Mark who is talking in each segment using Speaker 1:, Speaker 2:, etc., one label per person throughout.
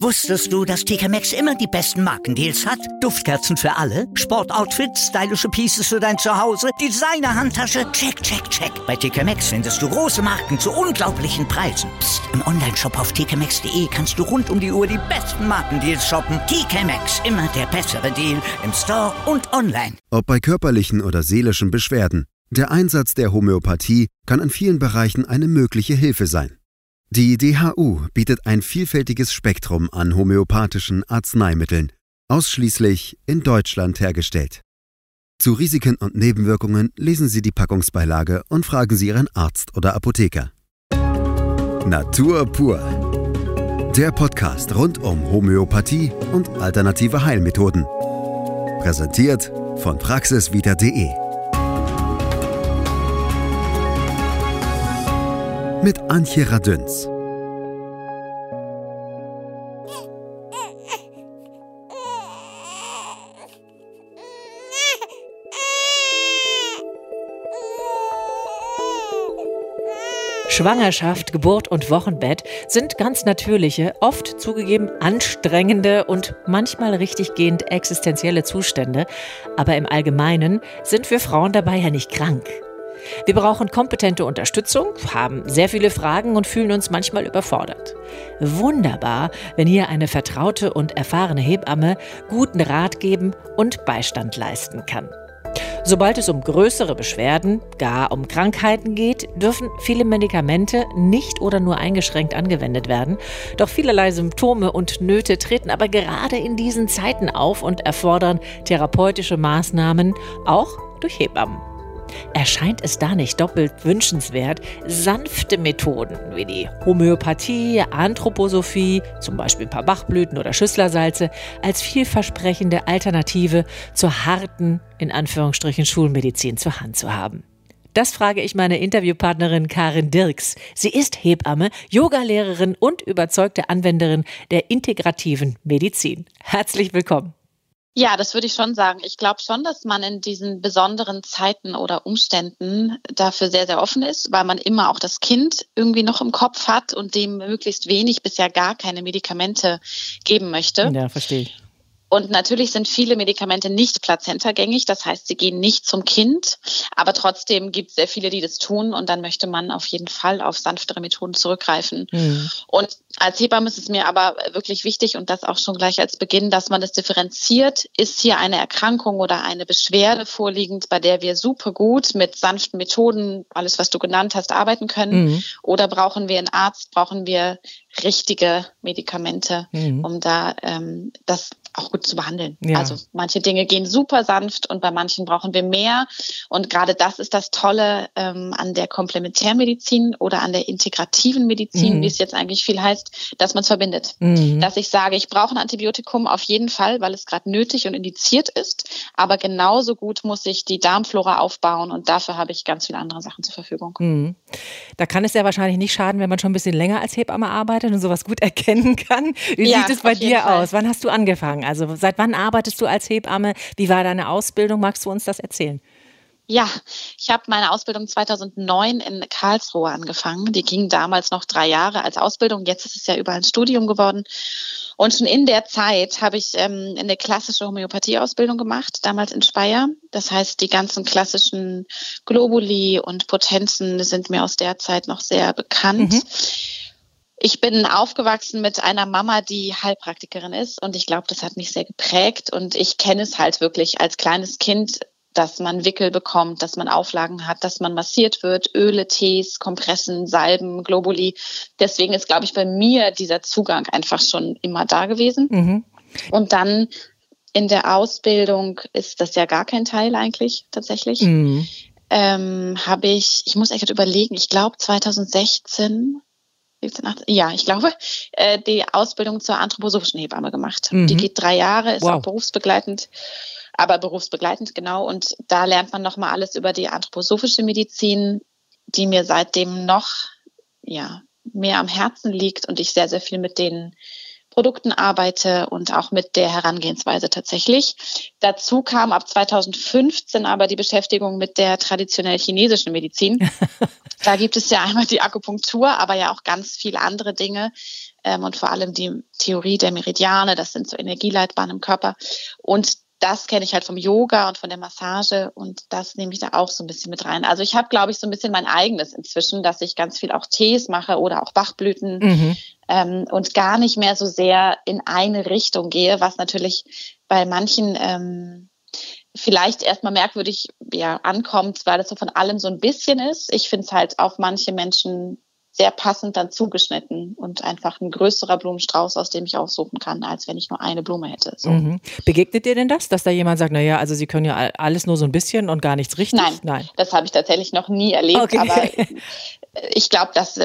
Speaker 1: Wusstest du, dass TK Maxx immer die besten Markendeals hat? Duftkerzen für alle, Sportoutfits, stylische Pieces für dein Zuhause, Designer-Handtasche, check, check, check. Bei TK Maxx findest du große Marken zu unglaublichen Preisen. Psst. im Onlineshop auf tkmaxx.de kannst du rund um die Uhr die besten Markendeals shoppen. TK Maxx, immer der bessere Deal im Store und online.
Speaker 2: Ob bei körperlichen oder seelischen Beschwerden, der Einsatz der Homöopathie kann in vielen Bereichen eine mögliche Hilfe sein. Die DHU bietet ein vielfältiges Spektrum an homöopathischen Arzneimitteln, ausschließlich in Deutschland hergestellt. Zu Risiken und Nebenwirkungen lesen Sie die Packungsbeilage und fragen Sie Ihren Arzt oder Apotheker. Natur pur. Der Podcast rund um Homöopathie und alternative Heilmethoden. Präsentiert von praxisvita.de. mit Antje Radüns.
Speaker 3: Schwangerschaft, Geburt und Wochenbett sind ganz natürliche, oft zugegeben anstrengende und manchmal richtiggehend existenzielle Zustände. Aber im Allgemeinen sind wir Frauen dabei ja nicht krank. Wir brauchen kompetente Unterstützung, haben sehr viele Fragen und fühlen uns manchmal überfordert. Wunderbar, wenn hier eine vertraute und erfahrene Hebamme guten Rat geben und Beistand leisten kann. Sobald es um größere Beschwerden, gar um Krankheiten geht, dürfen viele Medikamente nicht oder nur eingeschränkt angewendet werden. Doch vielerlei Symptome und Nöte treten aber gerade in diesen Zeiten auf und erfordern therapeutische Maßnahmen, auch durch Hebammen. Erscheint es da nicht doppelt wünschenswert, sanfte Methoden wie die Homöopathie, Anthroposophie, zum Beispiel ein paar Bachblüten oder Schüsslersalze, als vielversprechende Alternative zur harten, in Anführungsstrichen, Schulmedizin zur Hand zu haben? Das frage ich meine Interviewpartnerin Karin Dirks. Sie ist Hebamme, Yogalehrerin und überzeugte Anwenderin der integrativen Medizin. Herzlich willkommen.
Speaker 4: Ja, das würde ich schon sagen. Ich glaube schon, dass man in diesen besonderen Zeiten oder Umständen dafür sehr, sehr offen ist, weil man immer auch das Kind irgendwie noch im Kopf hat und dem möglichst wenig bis ja gar keine Medikamente geben möchte.
Speaker 3: Ja, verstehe ich.
Speaker 4: Und natürlich sind viele Medikamente nicht plazentagängig, das heißt, sie gehen nicht zum Kind, aber trotzdem gibt es sehr viele, die das tun und dann möchte man auf jeden Fall auf sanftere Methoden zurückgreifen. Mhm. Und als Hebamme ist es mir aber wirklich wichtig und das auch schon gleich als Beginn, dass man das differenziert. Ist hier eine Erkrankung oder eine Beschwerde vorliegend, bei der wir super gut mit sanften Methoden, alles was du genannt hast, arbeiten können? Mhm. Oder brauchen wir einen Arzt, brauchen wir richtige Medikamente, mhm. um da ähm, das auch gut zu behandeln. Ja. Also manche Dinge gehen super sanft und bei manchen brauchen wir mehr. Und gerade das ist das Tolle ähm, an der Komplementärmedizin oder an der integrativen Medizin, mhm. wie es jetzt eigentlich viel heißt, dass man es verbindet. Mhm. Dass ich sage, ich brauche ein Antibiotikum auf jeden Fall, weil es gerade nötig und indiziert ist. Aber genauso gut muss ich die Darmflora aufbauen und dafür habe ich ganz viele andere Sachen zur Verfügung. Mhm.
Speaker 3: Da kann es ja wahrscheinlich nicht schaden, wenn man schon ein bisschen länger als Hebamme arbeitet und sowas gut erkennen kann. Wie ja, sieht es bei dir Fall. aus? Wann hast du angefangen? Also seit wann arbeitest du als Hebamme? Wie war deine Ausbildung? Magst du uns das erzählen?
Speaker 4: Ja, ich habe meine Ausbildung 2009 in Karlsruhe angefangen. Die ging damals noch drei Jahre als Ausbildung. Jetzt ist es ja überall ein Studium geworden. Und schon in der Zeit habe ich ähm, eine klassische Homöopathie-Ausbildung gemacht, damals in Speyer. Das heißt, die ganzen klassischen Globuli und Potenzen sind mir aus der Zeit noch sehr bekannt. Mhm. Ich bin aufgewachsen mit einer Mama, die Heilpraktikerin ist und ich glaube, das hat mich sehr geprägt und ich kenne es halt wirklich als kleines Kind, dass man Wickel bekommt, dass man Auflagen hat, dass man massiert wird, Öle, Tees, Kompressen, Salben, Globuli. Deswegen ist, glaube ich, bei mir dieser Zugang einfach schon immer da gewesen. Mhm. Und dann in der Ausbildung ist das ja gar kein Teil eigentlich tatsächlich. Mhm. Ähm, habe ich, ich muss echt überlegen, ich glaube 2016 ja, ich glaube, äh, die Ausbildung zur anthroposophischen Hebamme gemacht. Mhm. Die geht drei Jahre, ist wow. auch berufsbegleitend, aber berufsbegleitend, genau. Und da lernt man nochmal alles über die anthroposophische Medizin, die mir seitdem noch, ja, mehr am Herzen liegt und ich sehr, sehr viel mit den Produkten arbeite und auch mit der Herangehensweise tatsächlich. Dazu kam ab 2015 aber die Beschäftigung mit der traditionell chinesischen Medizin. da gibt es ja einmal die Akupunktur, aber ja auch ganz viele andere Dinge ähm, und vor allem die Theorie der Meridiane, das sind so Energieleitbahnen im Körper. Und das kenne ich halt vom Yoga und von der Massage und das nehme ich da auch so ein bisschen mit rein. Also ich habe, glaube ich, so ein bisschen mein eigenes inzwischen, dass ich ganz viel auch Tees mache oder auch Bachblüten mhm. ähm, und gar nicht mehr so sehr in eine Richtung gehe, was natürlich bei manchen ähm, vielleicht erstmal merkwürdig ja, ankommt, weil es so von allem so ein bisschen ist. Ich finde es halt auf manche Menschen sehr passend dann zugeschnitten und einfach ein größerer Blumenstrauß, aus dem ich aussuchen kann, als wenn ich nur eine Blume hätte. So.
Speaker 3: Mhm. Begegnet dir denn das, dass da jemand sagt, naja, also Sie können ja alles nur so ein bisschen und gar nichts richtig?
Speaker 4: Nein, Nein. das habe ich tatsächlich noch nie erlebt, okay. aber ich glaube, dass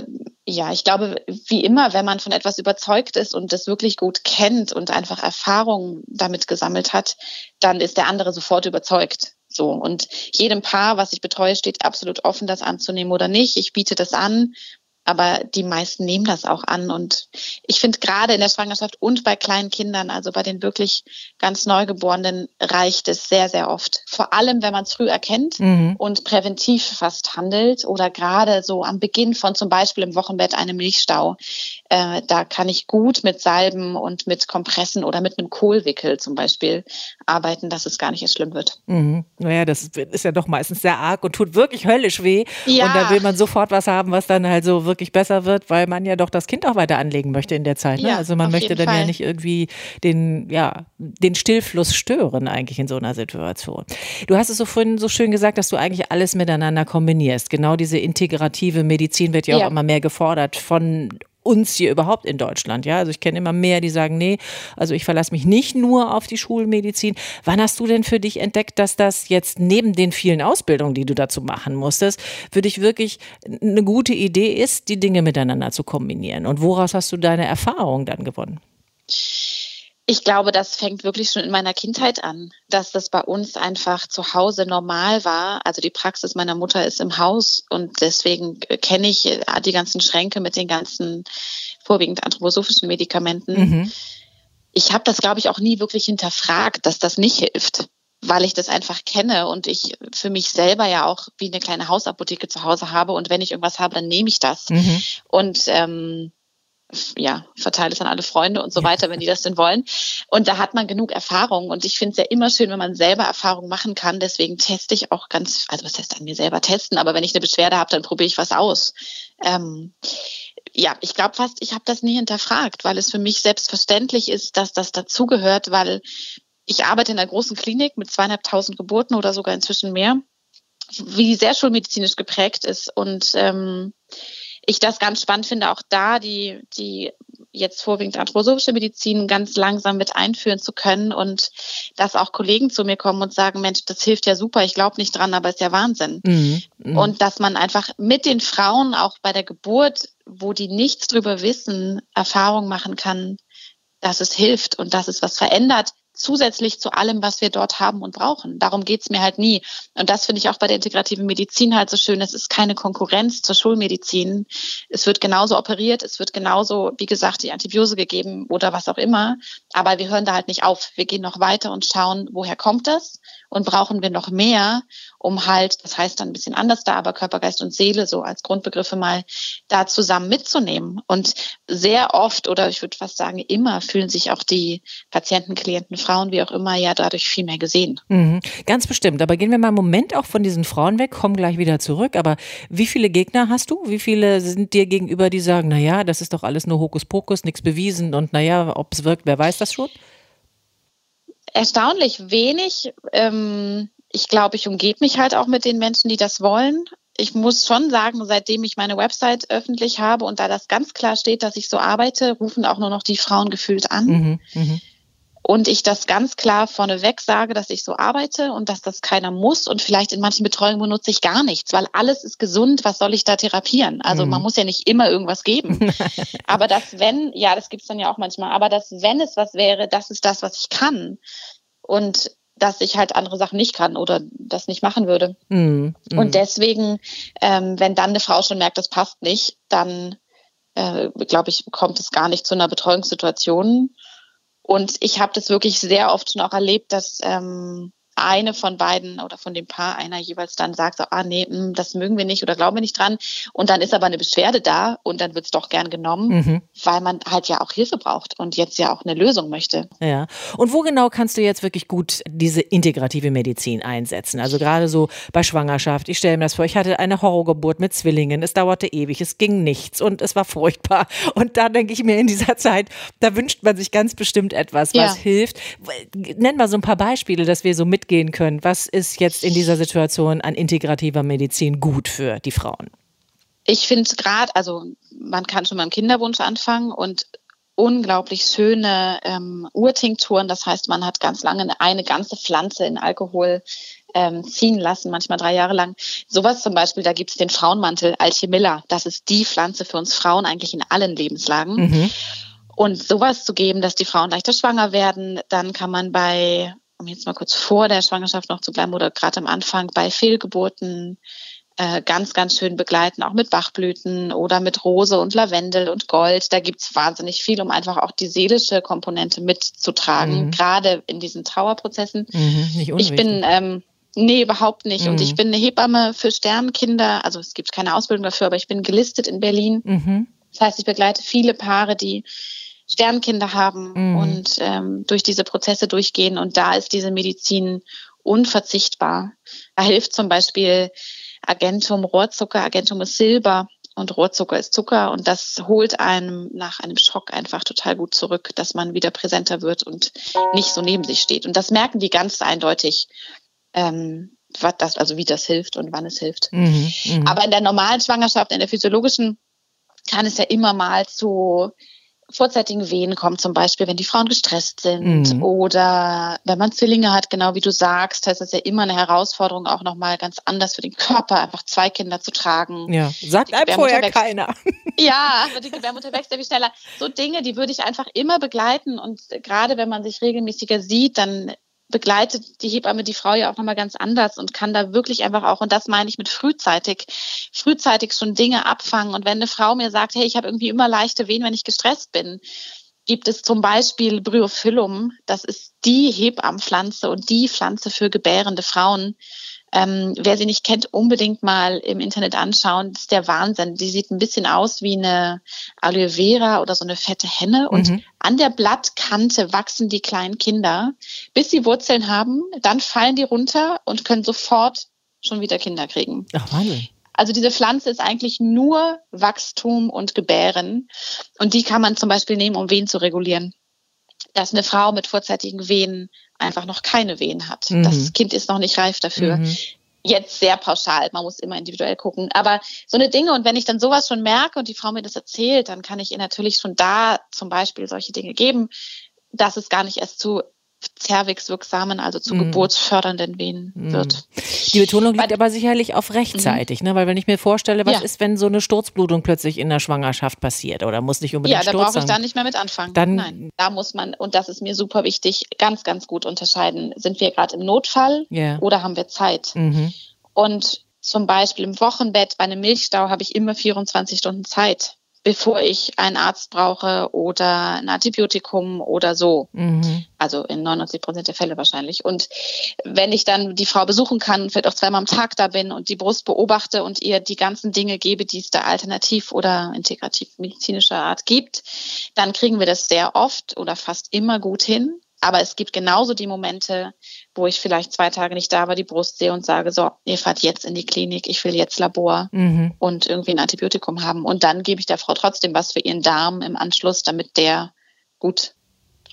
Speaker 4: ja, ich glaube, wie immer, wenn man von etwas überzeugt ist und das wirklich gut kennt und einfach Erfahrungen damit gesammelt hat, dann ist der andere sofort überzeugt. So. Und jedem Paar, was ich betreue, steht absolut offen, das anzunehmen oder nicht. Ich biete das an aber die meisten nehmen das auch an. Und ich finde gerade in der Schwangerschaft und bei kleinen Kindern, also bei den wirklich ganz Neugeborenen, reicht es sehr, sehr oft. Vor allem, wenn man es früh erkennt mhm. und präventiv fast handelt oder gerade so am Beginn von zum Beispiel im Wochenbett einem Milchstau. Äh, da kann ich gut mit Salben und mit Kompressen oder mit einem Kohlwickel zum Beispiel arbeiten, dass es gar nicht erst schlimm wird.
Speaker 3: Mhm. Naja, das ist ja doch meistens sehr arg und tut wirklich höllisch weh. Ja. Und da will man sofort was haben, was dann halt so wirklich besser wird, weil man ja doch das Kind auch weiter anlegen möchte in der Zeit. Ne? Ja, also man möchte dann Fall. ja nicht irgendwie den, ja, den Stillfluss stören eigentlich in so einer Situation. Du hast es so vorhin so schön gesagt, dass du eigentlich alles miteinander kombinierst. Genau diese integrative Medizin wird ja, ja. auch immer mehr gefordert von uns hier überhaupt in Deutschland. Ja, also ich kenne immer mehr, die sagen, nee, also ich verlasse mich nicht nur auf die Schulmedizin. Wann hast du denn für dich entdeckt, dass das jetzt neben den vielen Ausbildungen, die du dazu machen musstest, für dich wirklich eine gute Idee ist, die Dinge miteinander zu kombinieren? Und woraus hast du deine Erfahrung dann gewonnen?
Speaker 4: Ich glaube, das fängt wirklich schon in meiner Kindheit an, dass das bei uns einfach zu Hause normal war. Also die Praxis meiner Mutter ist im Haus und deswegen kenne ich äh, die ganzen Schränke mit den ganzen vorwiegend anthroposophischen Medikamenten. Mhm. Ich habe das, glaube ich, auch nie wirklich hinterfragt, dass das nicht hilft, weil ich das einfach kenne und ich für mich selber ja auch wie eine kleine Hausapotheke zu Hause habe und wenn ich irgendwas habe, dann nehme ich das. Mhm. Und ähm, ja, verteile es an alle Freunde und so weiter, wenn die das denn wollen. Und da hat man genug Erfahrung. Und ich finde es ja immer schön, wenn man selber Erfahrung machen kann. Deswegen teste ich auch ganz, also was heißt an mir selber testen, aber wenn ich eine Beschwerde habe, dann probiere ich was aus. Ähm, ja, ich glaube fast, ich habe das nie hinterfragt, weil es für mich selbstverständlich ist, dass das dazugehört, weil ich arbeite in einer großen Klinik mit zweieinhalbtausend Geburten oder sogar inzwischen mehr, wie sehr schulmedizinisch geprägt ist. Und ähm, ich das ganz spannend finde, auch da die, die jetzt vorwiegend anthroposophische Medizin ganz langsam mit einführen zu können und dass auch Kollegen zu mir kommen und sagen, Mensch, das hilft ja super, ich glaube nicht dran, aber ist ja Wahnsinn. Mhm, mh. Und dass man einfach mit den Frauen auch bei der Geburt, wo die nichts drüber wissen, Erfahrung machen kann, dass es hilft und dass es was verändert, zusätzlich zu allem, was wir dort haben und brauchen. Darum geht's mir halt nie. Und das finde ich auch bei der integrativen Medizin halt so schön. Es ist keine Konkurrenz zur Schulmedizin. Es wird genauso operiert, es wird genauso, wie gesagt, die Antibiose gegeben oder was auch immer. Aber wir hören da halt nicht auf. Wir gehen noch weiter und schauen, woher kommt das und brauchen wir noch mehr, um halt, das heißt dann ein bisschen anders da, aber Körper, Geist und Seele so als Grundbegriffe mal da zusammen mitzunehmen. Und sehr oft oder ich würde fast sagen immer fühlen sich auch die Patienten, Klienten, Frauen, wie auch immer, ja dadurch viel mehr gesehen.
Speaker 3: Mhm, ganz bestimmt. Aber gehen wir mal einen Moment auch von diesen Frauen weg, kommen gleich wieder zurück. Aber wie viele Gegner hast du? Wie viele sind dir gegenüber, die sagen, na ja, das ist doch alles nur Hokuspokus, nichts bewiesen und na ja, ob es wirkt, wer weiß das schon?
Speaker 4: Erstaunlich wenig. Ähm, ich glaube, ich umgebe mich halt auch mit den Menschen, die das wollen. Ich muss schon sagen, seitdem ich meine Website öffentlich habe und da das ganz klar steht, dass ich so arbeite, rufen auch nur noch die Frauen gefühlt an. Mhm, mh und ich das ganz klar vorneweg sage, dass ich so arbeite und dass das keiner muss und vielleicht in manchen Betreuungen benutze ich gar nichts, weil alles ist gesund, was soll ich da therapieren? Also mhm. man muss ja nicht immer irgendwas geben. aber das wenn, ja, das gibt's dann ja auch manchmal, aber das wenn es was wäre, das ist das, was ich kann. Und dass ich halt andere Sachen nicht kann oder das nicht machen würde. Mhm. Und deswegen, ähm, wenn dann eine Frau schon merkt, das passt nicht, dann äh, glaube ich, kommt es gar nicht zu einer Betreuungssituation. Und ich habe das wirklich sehr oft schon auch erlebt, dass ähm, eine von beiden oder von dem Paar einer jeweils dann sagt, so, ah nee, mh, hm, das mögen wir nicht oder glauben wir nicht dran. Und dann ist aber eine Beschwerde da und dann wird es doch gern genommen, mhm. weil man halt ja auch Hilfe braucht und jetzt ja auch eine Lösung möchte.
Speaker 3: Ja. Und wo genau kannst du jetzt wirklich gut diese integrative Medizin einsetzen? Also gerade so bei Schwangerschaft. Ich stelle mir das vor, ich hatte eine Horrorgeburt mit Zwillingen. Es dauerte ewig, es ging nichts und es war furchtbar. Und da denke ich mir in dieser Zeit, da wünscht man sich ganz bestimmt etwas, was ja. hilft. Nenn mal so ein paar Beispiele, dass wir so mit mitgehen können. Was ist jetzt in dieser Situation an integrativer Medizin gut für die Frauen?
Speaker 4: Ich finde es gerade, also man kann schon beim Kinderwunsch anfangen und unglaublich schöne ähm, Urtinkturen. Das heißt, man hat ganz lange eine ganze Pflanze in Alkohol ähm, ziehen lassen, manchmal drei Jahre lang. Sowas zum Beispiel, da gibt es den Frauenmantel Alchemilla. Das ist die Pflanze für uns Frauen eigentlich in allen Lebenslagen. Mhm. Und sowas zu geben, dass die Frauen leichter schwanger werden, dann kann man bei um jetzt mal kurz vor der Schwangerschaft noch zu bleiben oder gerade am Anfang bei Fehlgeburten äh, ganz, ganz schön begleiten, auch mit Bachblüten oder mit Rose und Lavendel und Gold. Da gibt's wahnsinnig viel, um einfach auch die seelische Komponente mitzutragen, mhm. gerade in diesen Trauerprozessen. Mhm, ich bin ähm, Nee, überhaupt nicht. Mhm. Und ich bin eine Hebamme für Sternkinder. Also es gibt keine Ausbildung dafür, aber ich bin gelistet in Berlin. Mhm. Das heißt, ich begleite viele Paare, die Sternkinder haben mhm. und ähm, durch diese Prozesse durchgehen. Und da ist diese Medizin unverzichtbar. Da hilft zum Beispiel Agentum Rohrzucker. Agentum ist Silber und Rohrzucker ist Zucker. Und das holt einem nach einem Schock einfach total gut zurück, dass man wieder präsenter wird und nicht so neben sich steht. Und das merken die ganz eindeutig. Ähm, was das, also wie das hilft und wann es hilft. Mhm, mh. Aber in der normalen Schwangerschaft, in der physiologischen, kann es ja immer mal zu vorzeitigen Wehen kommt zum Beispiel, wenn die Frauen gestresst sind mhm. oder wenn man Zwillinge hat, genau wie du sagst, heißt das ja immer eine Herausforderung, auch nochmal ganz anders für den Körper, einfach zwei Kinder zu tragen.
Speaker 3: Ja, sagt einem vorher wächst. keiner.
Speaker 4: Ja, die Gebärmutter wächst ja wie schneller. So Dinge, die würde ich einfach immer begleiten und gerade wenn man sich regelmäßiger sieht, dann begleitet die Hebamme die Frau ja auch nochmal ganz anders und kann da wirklich einfach auch, und das meine ich mit frühzeitig, frühzeitig schon Dinge abfangen. Und wenn eine Frau mir sagt, hey, ich habe irgendwie immer leichte Wehen, wenn ich gestresst bin, gibt es zum Beispiel Bryophyllum, das ist die Hebammenpflanze und die Pflanze für gebärende Frauen. Ähm, wer sie nicht kennt, unbedingt mal im Internet anschauen. Das ist der Wahnsinn. Die sieht ein bisschen aus wie eine Aloe Vera oder so eine fette Henne. Und mhm. an der Blattkante wachsen die kleinen Kinder, bis sie Wurzeln haben. Dann fallen die runter und können sofort schon wieder Kinder kriegen.
Speaker 3: Ach, Wahnsinn.
Speaker 4: Also diese Pflanze ist eigentlich nur Wachstum und Gebären. Und die kann man zum Beispiel nehmen, um Wehen zu regulieren. Dass eine Frau mit vorzeitigen Wehen einfach noch keine Wehen hat. Mhm. Das Kind ist noch nicht reif dafür. Mhm. Jetzt sehr pauschal, man muss immer individuell gucken. Aber so eine Dinge, und wenn ich dann sowas schon merke und die Frau mir das erzählt, dann kann ich ihr natürlich schon da zum Beispiel solche Dinge geben, dass es gar nicht erst zu zervixwirksamen, also zu mm. geburtsfördernden Wehen mm. wird.
Speaker 3: Die Betonung liegt aber sicherlich auf rechtzeitig, mm. ne? weil wenn ich mir vorstelle, was ja. ist, wenn so eine Sturzblutung plötzlich in der Schwangerschaft passiert oder muss nicht unbedingt
Speaker 4: Ja,
Speaker 3: da
Speaker 4: brauche ich da nicht mehr mit anfangen. Dann, Nein, da muss man, und das ist mir super wichtig, ganz, ganz gut unterscheiden. Sind wir gerade im Notfall yeah. oder haben wir Zeit? -hmm. Und zum Beispiel im Wochenbett bei einem Milchstau habe ich immer 24 Stunden Zeit bevor ich einen Arzt brauche oder ein Antibiotikum oder so. Mhm. Also in 99 Prozent der Fälle wahrscheinlich. Und wenn ich dann die Frau besuchen kann, vielleicht auch zweimal am Tag da bin und die Brust beobachte und ihr die ganzen Dinge gebe, die es da alternativ oder integrativ medizinischer Art gibt, dann kriegen wir das sehr oft oder fast immer gut hin. Aber es gibt genauso die Momente, wo ich vielleicht zwei Tage nicht da war, die Brust sehe und sage, so, ihr fahrt jetzt in die Klinik, ich will jetzt Labor mhm. und irgendwie ein Antibiotikum haben. Und dann gebe ich der Frau trotzdem was für ihren Darm im Anschluss, damit der gut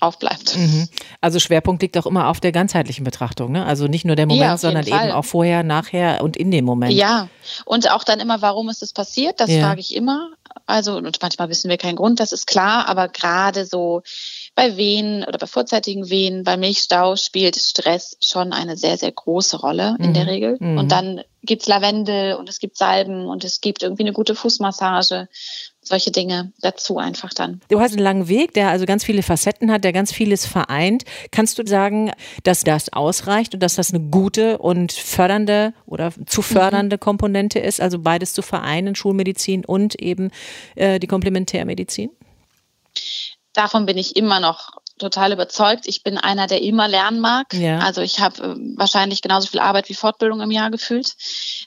Speaker 4: aufbleibt. Mhm.
Speaker 3: Also Schwerpunkt liegt auch immer auf der ganzheitlichen Betrachtung, ne? Also nicht nur der Moment, ja, sondern Fall. eben auch vorher, nachher und in dem Moment.
Speaker 4: Ja, und auch dann immer, warum ist es passiert? Das ja. frage ich immer. Also und manchmal wissen wir keinen Grund, das ist klar, aber gerade so bei Wehen oder bei vorzeitigen Wehen, bei Milchstau spielt Stress schon eine sehr, sehr große Rolle in mhm. der Regel. Mhm. Und dann gibt's Lavendel und es gibt Salben und es gibt irgendwie eine gute Fußmassage. solche Dinge dazu einfach dann.
Speaker 3: Du hast einen langen Weg, der also ganz viele Facetten hat, der ganz vieles vereint. Kannst du sagen, dass das ausreicht und dass das eine gute und fördernde oder zu fördernde mhm. Komponente ist, also beides zu vereinen, Schulmedizin und eben äh, die Komplementärmedizin?
Speaker 4: Davon bin ich immer noch total überzeugt. Ich bin einer, der immer lernen mag. Ja. Also ich habe äh, wahrscheinlich genauso viel Arbeit wie Fortbildung im Jahr gefühlt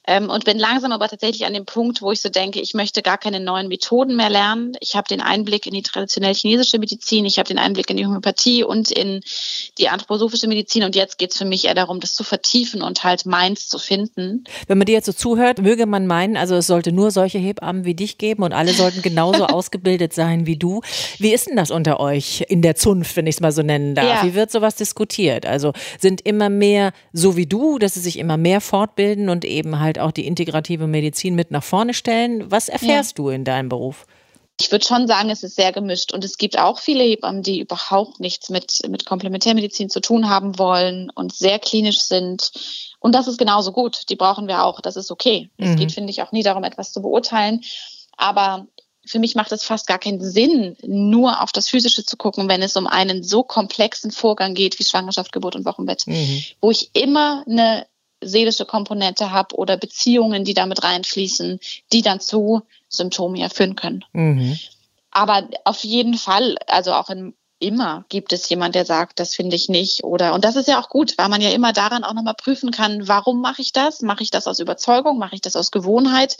Speaker 4: ähm, und bin langsam aber tatsächlich an dem Punkt, wo ich so denke, ich möchte gar keine neuen Methoden mehr lernen. Ich habe den Einblick in die traditionell chinesische Medizin, ich habe den Einblick in die Homöopathie und in die anthroposophische Medizin und jetzt geht es für mich eher darum, das zu vertiefen und halt meins zu finden.
Speaker 3: Wenn man dir jetzt so zuhört, möge man meinen, also es sollte nur solche Hebammen wie dich geben und alle sollten genauso ausgebildet sein wie du. Wie ist denn das unter euch in der Zunft? Wenn ich es mal so nennen darf. Ja. Wie wird sowas diskutiert? Also sind immer mehr so wie du, dass sie sich immer mehr fortbilden und eben halt auch die integrative Medizin mit nach vorne stellen. Was erfährst ja. du in deinem Beruf?
Speaker 4: Ich würde schon sagen, es ist sehr gemischt und es gibt auch viele Hebammen, die überhaupt nichts mit, mit Komplementärmedizin zu tun haben wollen und sehr klinisch sind. Und das ist genauso gut. Die brauchen wir auch. Das ist okay. Mhm. Es geht, finde ich, auch nie darum, etwas zu beurteilen. Aber für mich macht es fast gar keinen Sinn, nur auf das Physische zu gucken, wenn es um einen so komplexen Vorgang geht wie Schwangerschaft, Geburt und Wochenbett, mhm. wo ich immer eine seelische Komponente habe oder Beziehungen, die damit reinfließen, die dann zu Symptomen ja führen können. Mhm. Aber auf jeden Fall, also auch in immer gibt es jemand, der sagt, das finde ich nicht. Oder und das ist ja auch gut, weil man ja immer daran auch nochmal prüfen kann, warum mache ich das? Mache ich das aus Überzeugung? Mache ich das aus Gewohnheit?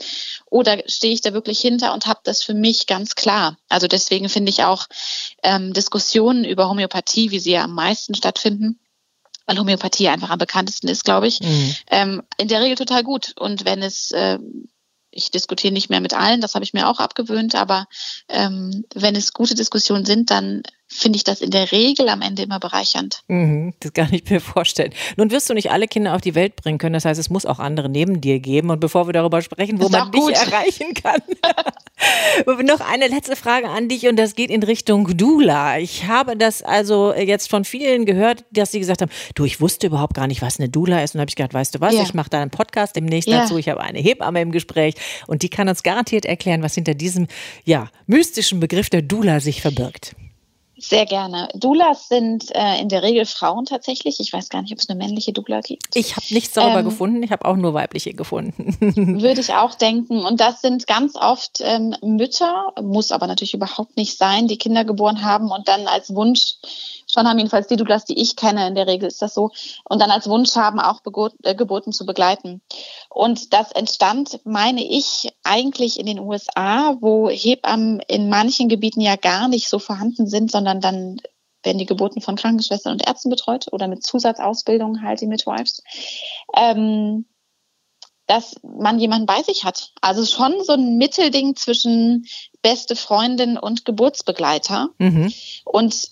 Speaker 4: Oder stehe ich da wirklich hinter und habe das für mich ganz klar? Also deswegen finde ich auch ähm, Diskussionen über Homöopathie, wie sie ja am meisten stattfinden, weil Homöopathie einfach am bekanntesten ist, glaube ich, mhm. ähm, in der Regel total gut. Und wenn es äh, ich diskutiere nicht mehr mit allen, das habe ich mir auch abgewöhnt, aber ähm, wenn es gute Diskussionen sind, dann finde ich das in der Regel am Ende immer bereichernd.
Speaker 3: Mhm, das kann ich mir vorstellen. Nun wirst du nicht alle Kinder auf die Welt bringen können. Das heißt, es muss auch andere neben dir geben. Und bevor wir darüber sprechen, wo man dich erreichen kann, noch eine letzte Frage an dich und das geht in Richtung Dula. Ich habe das also jetzt von vielen gehört, dass sie gesagt haben, du, ich wusste überhaupt gar nicht, was eine Dula ist. Und habe ich gedacht, weißt du was, ja. ich mache da einen Podcast demnächst ja. dazu. Ich habe eine Hebamme im Gespräch und die kann uns garantiert erklären, was hinter diesem ja, mystischen Begriff der Dula sich verbirgt.
Speaker 4: Sehr gerne. Doulas sind äh, in der Regel Frauen tatsächlich. Ich weiß gar nicht, ob es eine männliche Doula gibt.
Speaker 3: Ich habe nichts darüber ähm, gefunden. Ich habe auch nur weibliche gefunden.
Speaker 4: würde ich auch denken. Und das sind ganz oft ähm, Mütter, muss aber natürlich überhaupt nicht sein, die Kinder geboren haben und dann als Wunsch schon haben, jedenfalls die Douglas, die ich kenne, in der Regel ist das so, und dann als Wunsch haben, auch äh, Geburten zu begleiten. Und das entstand, meine ich, eigentlich in den USA, wo Hebammen in manchen Gebieten ja gar nicht so vorhanden sind, sondern dann werden die Geburten von Krankenschwestern und Ärzten betreut oder mit Zusatzausbildung halt die Midwives. Ähm, dass man jemanden bei sich hat. Also schon so ein Mittelding zwischen beste Freundin und Geburtsbegleiter. Mhm. Und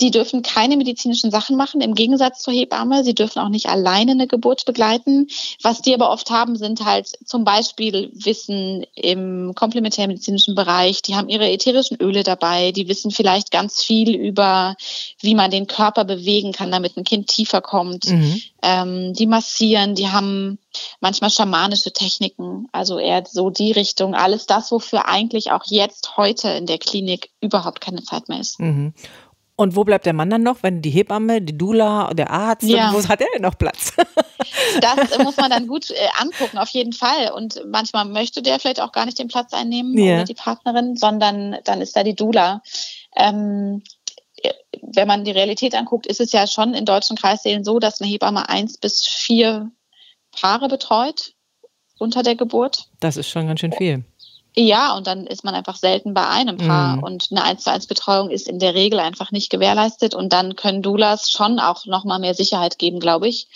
Speaker 4: die dürfen keine medizinischen Sachen machen, im Gegensatz zur Hebamme. Sie dürfen auch nicht alleine eine Geburt begleiten. Was die aber oft haben, sind halt zum Beispiel Wissen im komplementärmedizinischen Bereich. Die haben ihre ätherischen Öle dabei. Die wissen vielleicht ganz viel über, wie man den Körper bewegen kann, damit ein Kind tiefer kommt. Mhm. Ähm, die massieren, die haben manchmal schamanische Techniken, also eher so die Richtung. Alles das, wofür eigentlich auch jetzt heute in der Klinik überhaupt keine Zeit mehr ist. Mhm.
Speaker 3: Und wo bleibt der Mann dann noch, wenn die Hebamme, die Dula, der Arzt, ja. wo hat er denn noch Platz?
Speaker 4: das muss man dann gut äh, angucken, auf jeden Fall. Und manchmal möchte der vielleicht auch gar nicht den Platz einnehmen ja. oder die Partnerin, sondern dann ist da die Dula. Ähm, wenn man die Realität anguckt, ist es ja schon in deutschen Kreissälen so, dass eine Hebamme eins bis vier Paare betreut unter der Geburt.
Speaker 3: Das ist schon ganz schön viel.
Speaker 4: Ja, und dann ist man einfach selten bei einem Paar. Mhm. Und eine 1 zu 1 Betreuung ist in der Regel einfach nicht gewährleistet. Und dann können Doulas schon auch nochmal mehr Sicherheit geben, glaube ich.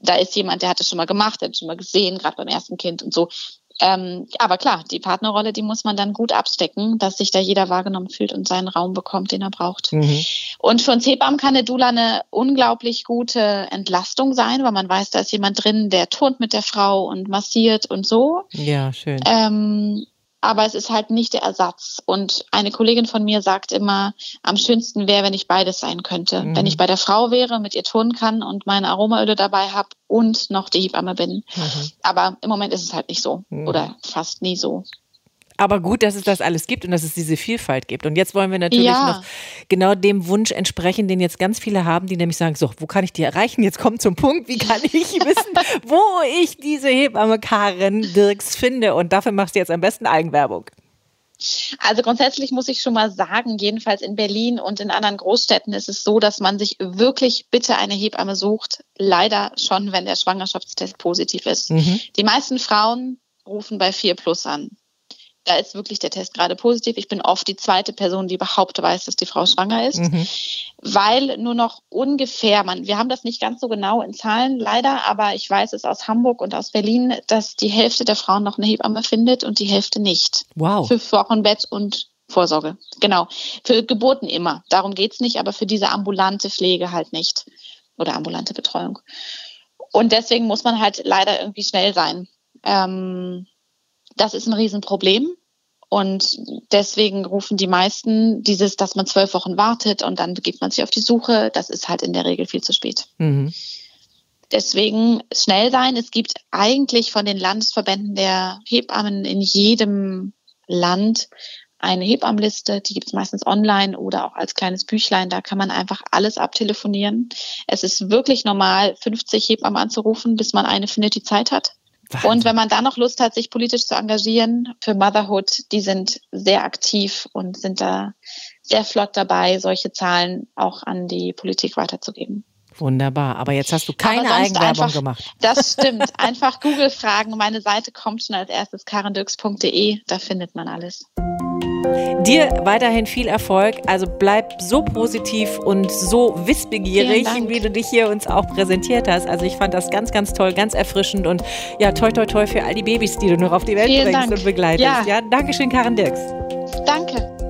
Speaker 4: Da ist jemand, der hat es schon mal gemacht, der hat es schon mal gesehen, gerade beim ersten Kind und so. Ähm, aber klar, die Partnerrolle, die muss man dann gut abstecken, dass sich da jeder wahrgenommen fühlt und seinen Raum bekommt, den er braucht. Mhm. Und für uns Hebammen kann eine Dula eine unglaublich gute Entlastung sein, weil man weiß, da ist jemand drin, der turnt mit der Frau und massiert und so.
Speaker 3: Ja, schön.
Speaker 4: Ähm, aber es ist halt nicht der Ersatz. Und eine Kollegin von mir sagt immer, am schönsten wäre, wenn ich beides sein könnte. Mhm. Wenn ich bei der Frau wäre, mit ihr turnen kann und meine Aromaöle dabei habe und noch die Hebamme bin. Mhm. Aber im Moment ist es halt nicht so mhm. oder fast nie so.
Speaker 3: Aber gut, dass es das alles gibt und dass es diese Vielfalt gibt. Und jetzt wollen wir natürlich ja. noch genau dem Wunsch entsprechen, den jetzt ganz viele haben, die nämlich sagen, so, wo kann ich die erreichen? Jetzt kommt zum Punkt, wie kann ich wissen, wo ich diese Hebamme Karin Dirks finde? Und dafür machst du jetzt am besten Eigenwerbung.
Speaker 4: Also grundsätzlich muss ich schon mal sagen, jedenfalls in Berlin und in anderen Großstädten ist es so, dass man sich wirklich bitte eine Hebamme sucht. Leider schon, wenn der Schwangerschaftstest positiv ist. Mhm. Die meisten Frauen rufen bei 4 Plus an da ist wirklich der Test gerade positiv. Ich bin oft die zweite Person, die überhaupt weiß, dass die Frau schwanger ist, mhm. weil nur noch ungefähr, man, wir haben das nicht ganz so genau in Zahlen leider, aber ich weiß es aus Hamburg und aus Berlin, dass die Hälfte der Frauen noch eine Hebamme findet und die Hälfte nicht.
Speaker 3: Wow.
Speaker 4: Für Wochenbett und Vorsorge. Genau. Für Geburten immer. Darum geht's nicht, aber für diese ambulante Pflege halt nicht. Oder ambulante Betreuung. Und deswegen muss man halt leider irgendwie schnell sein. Ähm, das ist ein Riesenproblem. Und deswegen rufen die meisten dieses, dass man zwölf Wochen wartet und dann begibt man sich auf die Suche. Das ist halt in der Regel viel zu spät. Mhm. Deswegen schnell sein. Es gibt eigentlich von den Landesverbänden der Hebammen in jedem Land eine Hebammenliste. Die gibt es meistens online oder auch als kleines Büchlein. Da kann man einfach alles abtelefonieren. Es ist wirklich normal, 50 Hebammen anzurufen, bis man eine findet, die Zeit hat. Wahnsinn. Und wenn man dann noch Lust hat, sich politisch zu engagieren für Motherhood, die sind sehr aktiv und sind da sehr flott dabei, solche Zahlen auch an die Politik weiterzugeben.
Speaker 3: Wunderbar. Aber jetzt hast du keine Eigenwerbung einfach, gemacht.
Speaker 4: Das stimmt. Einfach Google fragen. Meine Seite kommt schon als erstes karendux.de. Da findet man alles.
Speaker 3: Dir weiterhin viel Erfolg. Also bleib so positiv und so wissbegierig, wie du dich hier uns auch präsentiert hast. Also ich fand das ganz, ganz toll, ganz erfrischend und ja, toi, toi, toi für all die Babys, die du noch auf die Welt Vielen bringst Dank. und begleitest. Ja. ja, Dankeschön, Karin Dirks.
Speaker 4: Danke.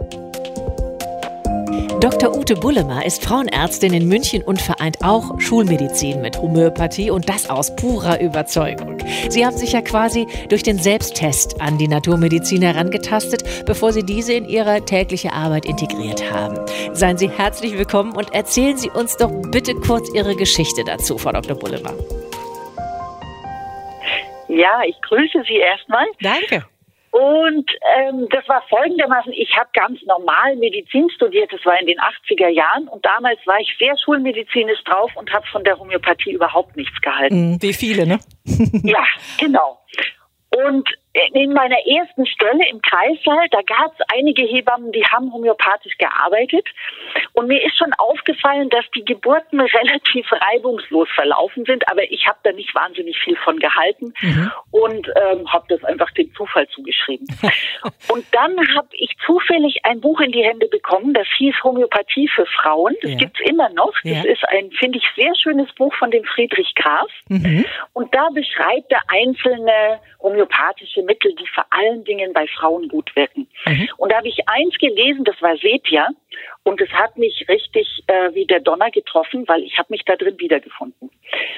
Speaker 3: Dr. Ute Bullemer ist Frauenärztin in München und vereint auch Schulmedizin mit Homöopathie und das aus purer Überzeugung. Sie haben sich ja quasi durch den Selbsttest an die Naturmedizin herangetastet, bevor Sie diese in Ihre tägliche Arbeit integriert haben. Seien Sie herzlich willkommen und erzählen Sie uns doch bitte kurz Ihre Geschichte dazu, Frau Dr. Bullemer.
Speaker 5: Ja, ich grüße Sie erstmal.
Speaker 3: Danke.
Speaker 5: Und ähm, das war folgendermaßen, ich habe ganz normal Medizin studiert, das war in den 80er Jahren und damals war ich sehr schulmedizinisch drauf und habe von der Homöopathie überhaupt nichts gehalten.
Speaker 3: Hm, wie viele, ne?
Speaker 5: ja, genau. Und in meiner ersten Stelle im Kreissaal, da gab es einige Hebammen, die haben homöopathisch gearbeitet. Und mir ist schon aufgefallen, dass die Geburten relativ reibungslos verlaufen sind, aber ich habe da nicht wahnsinnig viel von gehalten mhm. und ähm, habe das einfach dem Zufall zugeschrieben. und dann habe ich zufällig ein Buch in die Hände bekommen, das hieß Homöopathie für Frauen. Das ja. gibt's immer noch. Das ja. ist ein, finde ich, sehr schönes Buch von dem Friedrich Graf. Mhm. Und da beschreibt er einzelne homöopathische Mittel, die vor allen Dingen bei Frauen gut wirken. Mhm. Und da habe ich eins gelesen, das war Sepia. Und es hat mich richtig äh, wie der Donner getroffen, weil ich habe mich da drin wiedergefunden.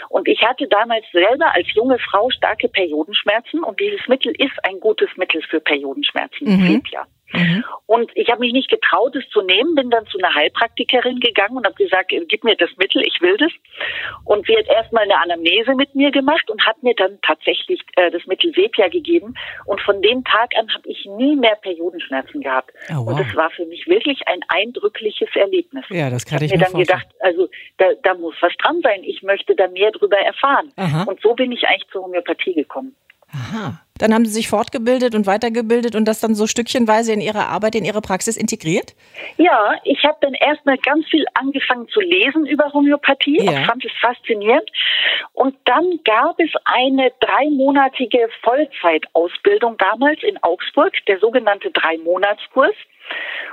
Speaker 5: Und ich hatte damals selber als junge Frau starke Periodenschmerzen und dieses Mittel ist ein gutes Mittel für Periodenschmerzen, mhm. Sepia. Mhm. Und ich habe mich nicht getraut, es zu nehmen, bin dann zu einer Heilpraktikerin gegangen und habe gesagt, gib mir das Mittel, ich will das. Und sie hat erstmal eine Anamnese mit mir gemacht und hat mir dann tatsächlich äh, das Mittel Sepia gegeben. Und von dem Tag an habe ich nie mehr Periodenschmerzen gehabt. Oh, wow. Und das war für mich wirklich ein eindrückliches Erlebnis.
Speaker 3: Ja, das kann ich,
Speaker 5: ich mir dann gedacht, also da, da muss was dran sein. Ich möchte da mehr drüber erfahren. Aha. Und so bin ich eigentlich zur Homöopathie gekommen.
Speaker 3: Aha. Dann haben Sie sich fortgebildet und weitergebildet und das dann so stückchenweise in Ihre Arbeit, in Ihre Praxis integriert?
Speaker 5: Ja, ich habe dann erstmal ganz viel angefangen zu lesen über Homöopathie ja. und fand es faszinierend. Und dann gab es eine dreimonatige Vollzeitausbildung damals in Augsburg, der sogenannte Dreimonatskurs.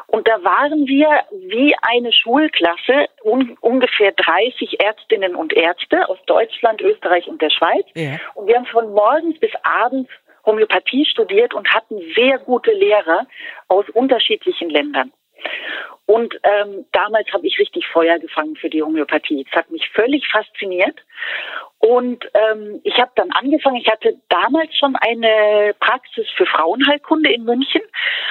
Speaker 5: Und da waren wir wie eine Schulklasse, un ungefähr 30 Ärztinnen und Ärzte aus Deutschland, Österreich und der Schweiz. Ja. Und wir haben von morgens bis abends Homöopathie studiert und hatten sehr gute Lehrer aus unterschiedlichen Ländern. Und ähm, damals habe ich richtig Feuer gefangen für die Homöopathie. Es hat mich völlig fasziniert. Und ähm, ich habe dann angefangen, ich hatte damals schon eine Praxis für Frauenheilkunde in München,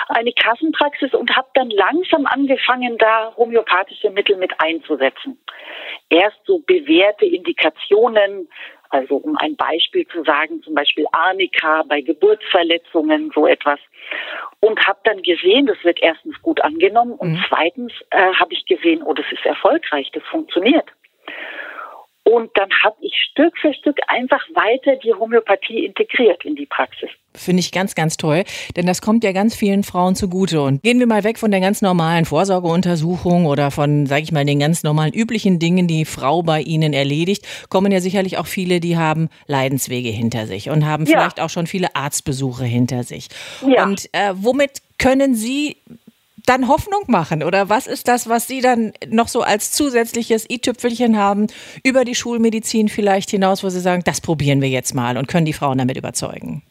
Speaker 5: eine Kassenpraxis und habe dann langsam angefangen, da homöopathische Mittel mit einzusetzen. Erst so bewährte Indikationen, Also um ein Beispiel zu sagen, zum Beispiel Arnika bei Geburtsverletzungen, so etwas. Und habe dann gesehen, das wird erstens gut angenommen und mhm. zweitens äh, habe ich gesehen, oh, das ist erfolgreich, das funktioniert. Und dann habe ich Stück für Stück einfach weiter die Homöopathie integriert in die Praxis.
Speaker 3: Finde ich ganz, ganz toll, denn das kommt ja ganz vielen Frauen zugute. Und gehen wir mal weg von der ganz normalen Vorsorgeuntersuchung oder von, sage ich mal, den ganz normalen üblichen Dingen, die Frau bei Ihnen erledigt, kommen ja sicherlich auch viele, die haben Leidenswege hinter sich und haben ja. vielleicht auch schon viele Arztbesuche hinter sich. Ja. Und äh, womit können Sie dann Hoffnung machen? Oder was ist das, was Sie dann noch so als zusätzliches i-Tüpfelchen haben, über die Schulmedizin vielleicht hinaus, wo Sie sagen, das probieren wir jetzt mal und können die Frauen damit überzeugen?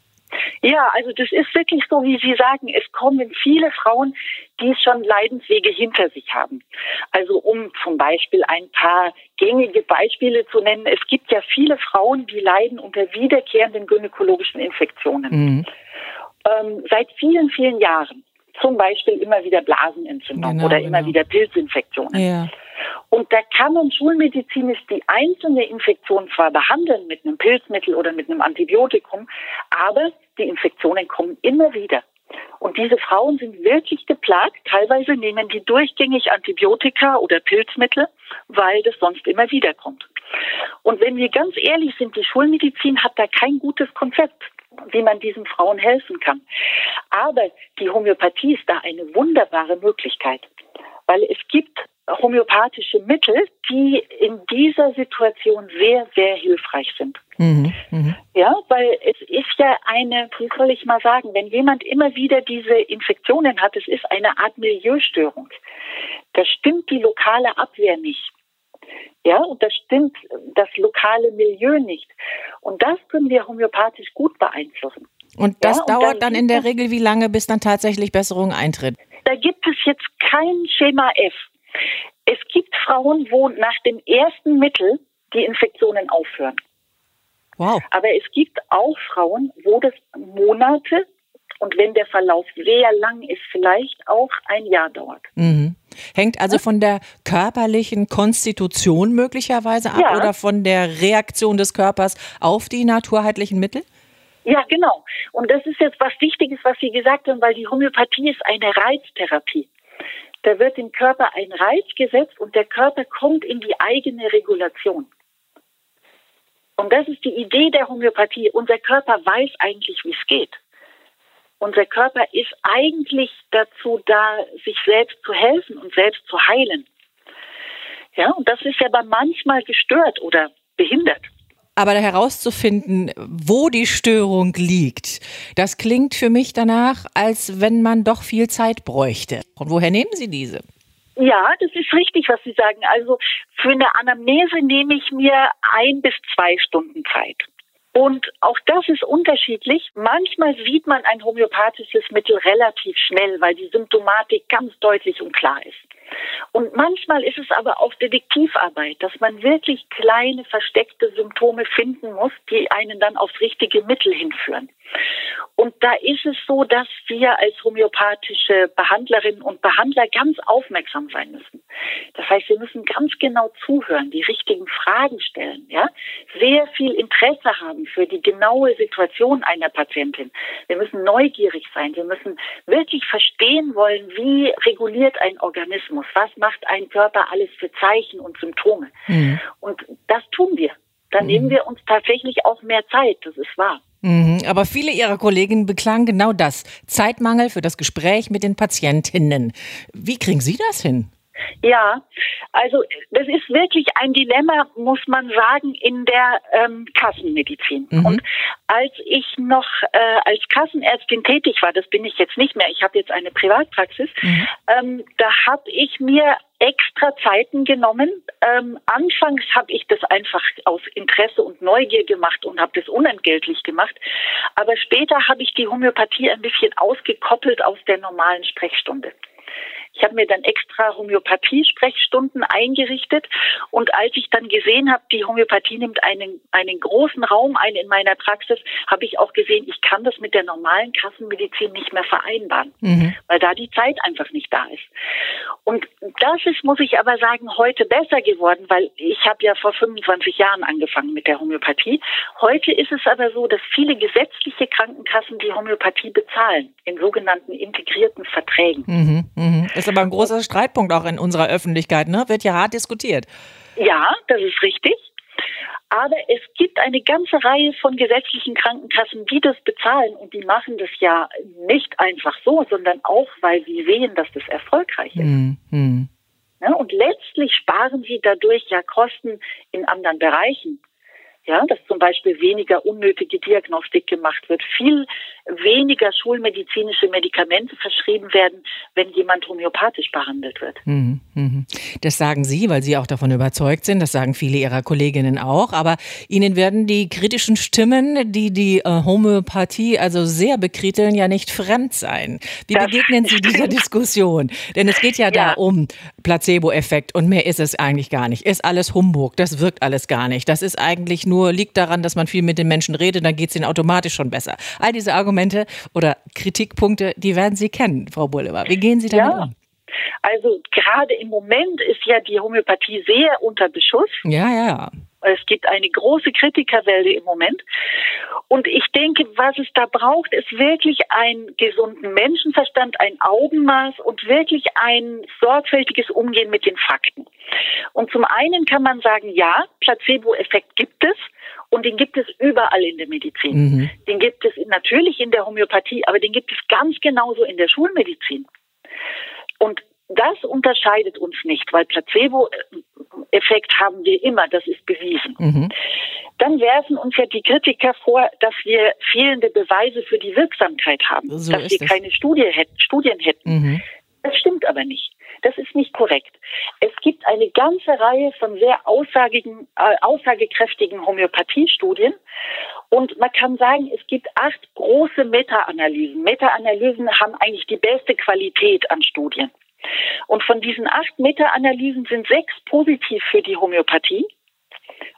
Speaker 5: Ja, also das ist wirklich so, wie Sie sagen, es kommen viele Frauen, die schon Leidenswege hinter sich haben. Also um zum Beispiel ein paar gängige Beispiele zu nennen, es gibt ja viele Frauen, die leiden unter wiederkehrenden gynäkologischen Infektionen. Mhm. Ähm, seit vielen, vielen Jahren zum Beispiel immer wieder Blasenentzündung genau, oder immer genau. wieder Pilzinfektionen. Ja. Und da kann man schulmedizinisch die einzelne Infektion zwar behandeln mit einem Pilzmittel oder mit einem Antibiotikum, aber die Infektionen kommen immer wieder. Und diese Frauen sind wirklich geplagt. Teilweise nehmen die durchgängig Antibiotika oder Pilzmittel, weil das sonst immer wieder kommt. Und wenn wir ganz ehrlich sind, die Schulmedizin hat da kein gutes Konzept wie man diesen Frauen helfen kann. Aber die Homöopathie ist da eine wunderbare Möglichkeit, weil es gibt homöopathische Mittel, die in dieser Situation sehr, sehr hilfreich sind. Mhm, mh. Ja, weil es ist ja eine, wie soll ich mal sagen, wenn jemand immer wieder diese Infektionen hat, es ist eine Art Milieustörung. Da stimmt die lokale Abwehr nicht. Ja, und das stimmt das lokale Milieu nicht. Und das können wir homöopathisch gut beeinflussen.
Speaker 3: Und das ja, dauert und dann, dann in der Regel wie lange, bis dann tatsächlich Besserung eintritt?
Speaker 5: Da gibt es jetzt kein Schema F. Es gibt Frauen, wo nach dem ersten Mittel die Infektionen aufhören. Wow. Aber es gibt auch Frauen, wo das Monate und wenn der Verlauf sehr lang ist, vielleicht auch ein Jahr dauert.
Speaker 3: Mhm. Hängt also von der körperlichen Konstitution möglicherweise ab ja. oder von der Reaktion des Körpers auf die naturheitlichen Mittel?
Speaker 5: Ja, genau. Und das ist jetzt was Wichtiges, was Sie gesagt haben, weil die Homöopathie ist eine Reiztherapie. Da wird dem Körper ein Reiz gesetzt und der Körper kommt in die eigene Regulation. Und das ist die Idee der Homöopathie. Unser Körper weiß eigentlich, wie es geht. Unser Körper ist eigentlich dazu da, sich selbst zu helfen und selbst zu heilen. Ja, und das ist ja aber manchmal gestört oder behindert.
Speaker 3: Aber herauszufinden, wo die Störung liegt, das klingt für mich danach, als wenn man doch viel Zeit bräuchte. Und woher nehmen Sie diese?
Speaker 5: Ja, das ist richtig, was Sie sagen. Also für eine Anamnese nehme ich mir ein bis zwei Stunden Zeit. Und auch das ist unterschiedlich. Manchmal sieht man ein homöopathisches Mittel relativ schnell, weil die Symptomatik ganz deutlich und klar ist. Und manchmal ist es aber auch Detektivarbeit, dass man wirklich kleine versteckte Symptome finden muss, die einen dann aufs richtige Mittel hinführen. Und da ist es so, dass wir als homöopathische Behandlerinnen und Behandler ganz aufmerksam sein müssen. Das heißt, wir müssen ganz genau zuhören, die richtigen Fragen stellen, ja, sehr viel Interesse haben für die genaue Situation einer Patientin. Wir müssen neugierig sein. Wir müssen wirklich verstehen wollen, wie reguliert ein Organismus, was macht ein Körper alles für Zeichen und Symptome. Mhm. Und das tun wir. Da mhm. nehmen wir uns tatsächlich auch mehr Zeit. Das ist wahr.
Speaker 3: Mhm, aber viele Ihrer Kollegen beklagen genau das. Zeitmangel für das Gespräch mit den Patientinnen. Wie kriegen Sie das hin?
Speaker 5: Ja, also das ist wirklich ein Dilemma, muss man sagen, in der ähm, Kassenmedizin. Mhm. Und als ich noch äh, als Kassenärztin tätig war, das bin ich jetzt nicht mehr, ich habe jetzt eine Privatpraxis, mhm. ähm, da habe ich mir extra Zeiten genommen. Ähm, anfangs habe ich das einfach aus Interesse und Neugier gemacht und habe das unentgeltlich gemacht. Aber später habe ich die Homöopathie ein bisschen ausgekoppelt aus der normalen Sprechstunde. Ich habe mir dann extra Homöopathie-Sprechstunden eingerichtet. Und als ich dann gesehen habe, die Homöopathie nimmt einen, einen großen Raum ein in meiner Praxis, habe ich auch gesehen, ich kann das mit der normalen Kassenmedizin nicht mehr vereinbaren, mhm. weil da die Zeit einfach nicht da ist. Und das ist, muss ich aber sagen, heute besser geworden, weil ich habe ja vor 25 Jahren angefangen mit der Homöopathie. Heute ist es aber so, dass viele gesetzliche Krankenkassen die Homöopathie bezahlen in sogenannten integrierten Verträgen.
Speaker 3: Mhm, mh. Ist aber ein großer Streitpunkt auch in unserer Öffentlichkeit, ne? Wird ja hart diskutiert.
Speaker 5: Ja, das ist richtig. Aber es gibt eine ganze Reihe von gesetzlichen Krankenkassen, die das bezahlen und die machen das ja nicht einfach so, sondern auch, weil sie sehen, dass das erfolgreich ist. Mhm. Ja, und letztlich sparen sie dadurch ja Kosten in anderen Bereichen. Ja, dass zum Beispiel weniger unnötige Diagnostik gemacht wird, viel weniger schulmedizinische Medikamente verschrieben werden, wenn jemand homöopathisch behandelt wird. Mhm,
Speaker 3: mhm. Das sagen Sie, weil Sie auch davon überzeugt sind. Das sagen viele Ihrer Kolleginnen auch. Aber Ihnen werden die kritischen Stimmen, die die äh, Homöopathie also sehr bekriteln, ja nicht fremd sein. Wie das begegnen Sie dieser Diskussion? Denn es geht ja, ja. da um Placebo-Effekt und mehr ist es eigentlich gar nicht. Ist alles Humbug. Das wirkt alles gar nicht. Das ist eigentlich nur, liegt daran, dass man viel mit den Menschen redet, dann geht es ihnen automatisch schon besser. All diese Argumente Argumente oder Kritikpunkte, die werden Sie kennen, Frau Bullewa. Wie gehen Sie damit ja. um?
Speaker 5: Also gerade im Moment ist ja die Homöopathie sehr unter Beschuss.
Speaker 3: Ja, ja.
Speaker 5: Es gibt eine große Kritikerwelle im Moment. Und ich denke, was es da braucht, ist wirklich einen gesunden Menschenverstand, ein Augenmaß und wirklich ein sorgfältiges Umgehen mit den Fakten. Und zum einen kann man sagen, ja, Placebo-Effekt gibt es. Und den gibt es überall in der Medizin. Mhm. Den gibt es natürlich in der Homöopathie, aber den gibt es ganz genauso in der Schulmedizin. Und das unterscheidet uns nicht, weil Placebo-Effekt haben wir immer, das ist bewiesen. Mhm. Dann werfen uns ja die Kritiker vor, dass wir fehlende Beweise für die Wirksamkeit haben, so dass wir das. keine Studie hätten, Studien hätten. Mhm. Das stimmt aber nicht. Das ist nicht korrekt. Es gibt eine ganze Reihe von sehr aussagigen, äh, aussagekräftigen Homöopathiestudien. Und man kann sagen, es gibt acht große Meta-Analysen. Meta-Analysen haben eigentlich die beste Qualität an Studien. Und von diesen acht Meta-Analysen sind sechs positiv für die Homöopathie.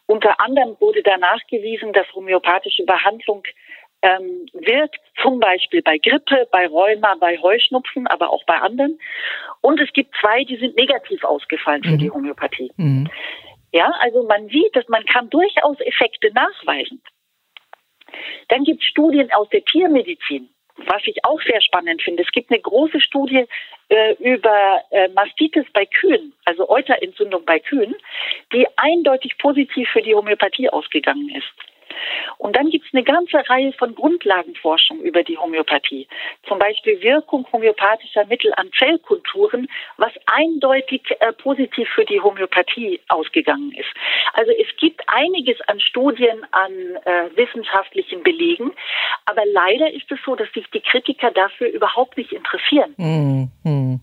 Speaker 5: Unter anderem wurde da nachgewiesen, dass homöopathische Behandlung ähm, wirkt, zum Beispiel bei Grippe, bei Rheuma, bei Heuschnupfen, aber auch bei anderen. Und es gibt zwei, die sind negativ ausgefallen für mhm. die Homöopathie. Mhm. Ja, also man sieht, dass man kann durchaus Effekte nachweisen. Dann gibt es Studien aus der Tiermedizin, was ich auch sehr spannend finde. Es gibt eine große Studie äh, über äh, Mastitis bei Kühen, also Euterentzündung bei Kühen, die eindeutig positiv für die Homöopathie ausgegangen ist. Und dann gibt es eine ganze Reihe von Grundlagenforschung über die Homöopathie. Zum Beispiel Wirkung homöopathischer Mittel an Zellkulturen, was eindeutig äh, positiv für die Homöopathie ausgegangen ist. Also es gibt einiges an Studien, an äh, wissenschaftlichen Belegen, aber leider ist es so, dass sich die Kritiker dafür überhaupt nicht interessieren. Mhm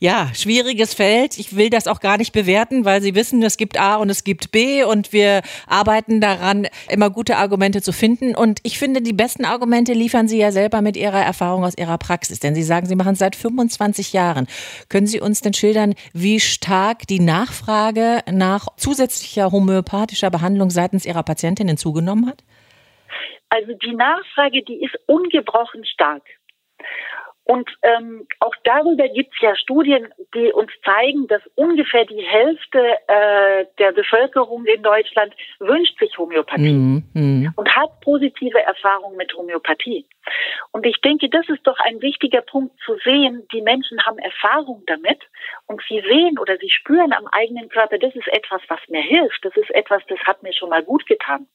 Speaker 3: ja, schwieriges Feld. Ich will das auch gar nicht bewerten, weil Sie wissen, es gibt A und es gibt B und wir arbeiten daran, immer gute Argumente zu finden. Und ich finde, die besten Argumente liefern Sie ja selber mit Ihrer Erfahrung aus Ihrer Praxis. Denn Sie sagen, Sie machen es seit 25 Jahren. Können Sie uns denn schildern, wie stark die Nachfrage nach zusätzlicher homöopathischer Behandlung seitens Ihrer Patientinnen zugenommen hat?
Speaker 5: Also die Nachfrage, die ist ungebrochen stark. Und ähm, auch darüber gibt es ja Studien, die uns zeigen, dass ungefähr die Hälfte äh, der Bevölkerung in Deutschland wünscht sich Homöopathie mm, mm. und hat positive Erfahrungen mit Homöopathie. Und ich denke, das ist doch ein wichtiger Punkt zu sehen. Die Menschen haben Erfahrung damit und sie sehen oder sie spüren am eigenen Körper, das ist etwas, was mir hilft. Das ist etwas, das hat mir schon mal gut getan.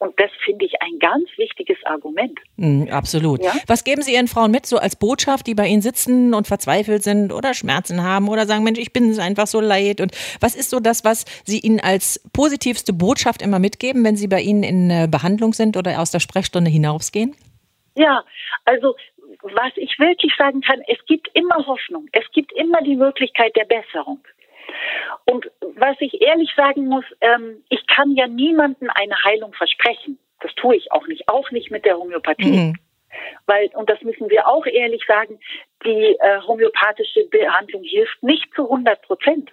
Speaker 5: Und das finde ich ein ganz wichtiges Argument.
Speaker 3: Mm, absolut. Ja? Was geben Sie Ihren Frauen mit, so als Botschaft, die bei Ihnen sitzen und verzweifelt sind oder Schmerzen haben oder sagen, Mensch, ich bin es einfach so leid? Und was ist so das, was Sie Ihnen als positivste Botschaft immer mitgeben, wenn Sie bei Ihnen in Behandlung sind oder aus der Sprechstunde hinausgehen?
Speaker 5: Ja, also was ich wirklich sagen kann, es gibt immer Hoffnung. Es gibt immer die Möglichkeit der Besserung. Und was ich ehrlich sagen muss, ähm, ich kann ja niemanden eine Heilung versprechen. Das tue ich auch nicht, auch nicht mit der Homöopathie. Mhm. Weil, und das müssen wir auch ehrlich sagen, die äh, homöopathische Behandlung hilft nicht zu 100 Prozent.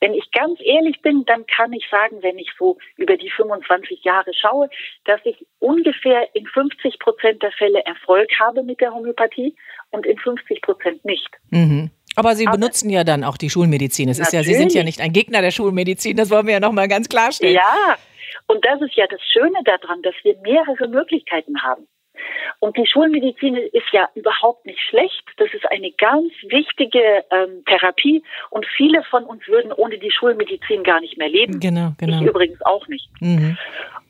Speaker 5: Wenn ich ganz ehrlich bin, dann kann ich sagen, wenn ich so über die 25 Jahre schaue, dass ich ungefähr in 50 Prozent der Fälle Erfolg habe mit der Homöopathie und in 50 Prozent nicht.
Speaker 3: Mhm. Aber Sie Aber benutzen ja dann auch die Schulmedizin. Es ist ja, Sie sind ja nicht ein Gegner der Schulmedizin. Das wollen wir ja nochmal ganz klarstellen.
Speaker 5: Ja. Und das ist ja das Schöne daran, dass wir mehrere Möglichkeiten haben. Und die Schulmedizin ist ja überhaupt nicht schlecht. Das ist eine ganz wichtige ähm, Therapie. Und viele von uns würden ohne die Schulmedizin gar nicht mehr leben.
Speaker 3: Genau, genau.
Speaker 5: Ich übrigens auch nicht. Mhm.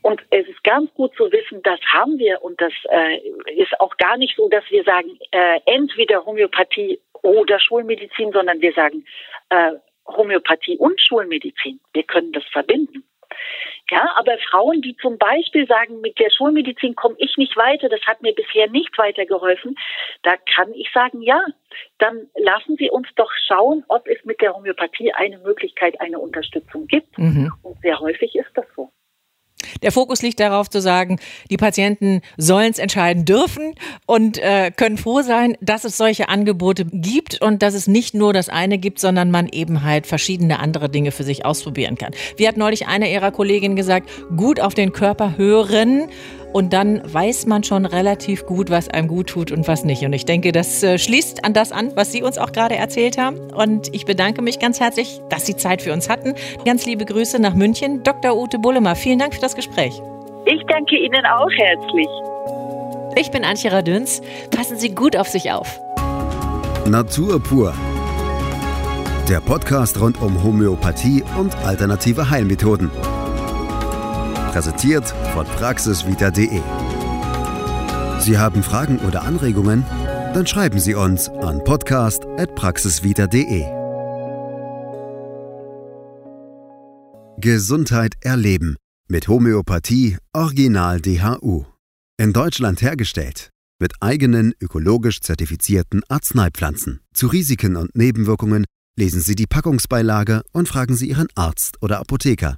Speaker 5: Und es ist ganz gut zu wissen, das haben wir. Und das äh, ist auch gar nicht so, dass wir sagen, äh, entweder Homöopathie oder Schulmedizin, sondern wir sagen äh, Homöopathie und Schulmedizin. Wir können das verbinden. Ja, aber Frauen, die zum Beispiel sagen, mit der Schulmedizin komme ich nicht weiter, das hat mir bisher nicht weitergeholfen, da kann ich sagen, ja, dann lassen Sie uns doch schauen, ob es mit der Homöopathie eine Möglichkeit, eine Unterstützung gibt. Mhm. Und sehr häufig ist das so.
Speaker 3: Der Fokus liegt darauf zu sagen, die Patienten sollen es entscheiden dürfen und äh, können froh sein, dass es solche Angebote gibt und dass es nicht nur das eine gibt, sondern man eben halt verschiedene andere Dinge für sich ausprobieren kann. Wie hat neulich eine ihrer Kolleginnen gesagt, gut auf den Körper hören und dann weiß man schon relativ gut, was einem gut tut und was nicht. Und ich denke, das äh, schließt an das an, was Sie uns auch gerade erzählt haben. Und ich bedanke mich ganz herzlich, dass Sie Zeit für uns hatten. Ganz liebe Grüße nach München. Dr. Ute Bullemer, vielen Dank für das Gespräch.
Speaker 5: Ich danke Ihnen auch herzlich.
Speaker 3: Ich bin Antje Radüns. Passen Sie gut auf sich auf.
Speaker 2: Natur pur. Der Podcast rund um Homöopathie und alternative Heilmethoden. Präsentiert von praxisvita.de. Sie haben Fragen oder Anregungen? Dann schreiben Sie uns an podcast.praxisvita.de. Gesundheit erleben mit Homöopathie Original DHU. In Deutschland hergestellt mit eigenen ökologisch zertifizierten Arzneipflanzen. Zu Risiken und Nebenwirkungen lesen Sie die Packungsbeilage und fragen Sie Ihren Arzt oder Apotheker.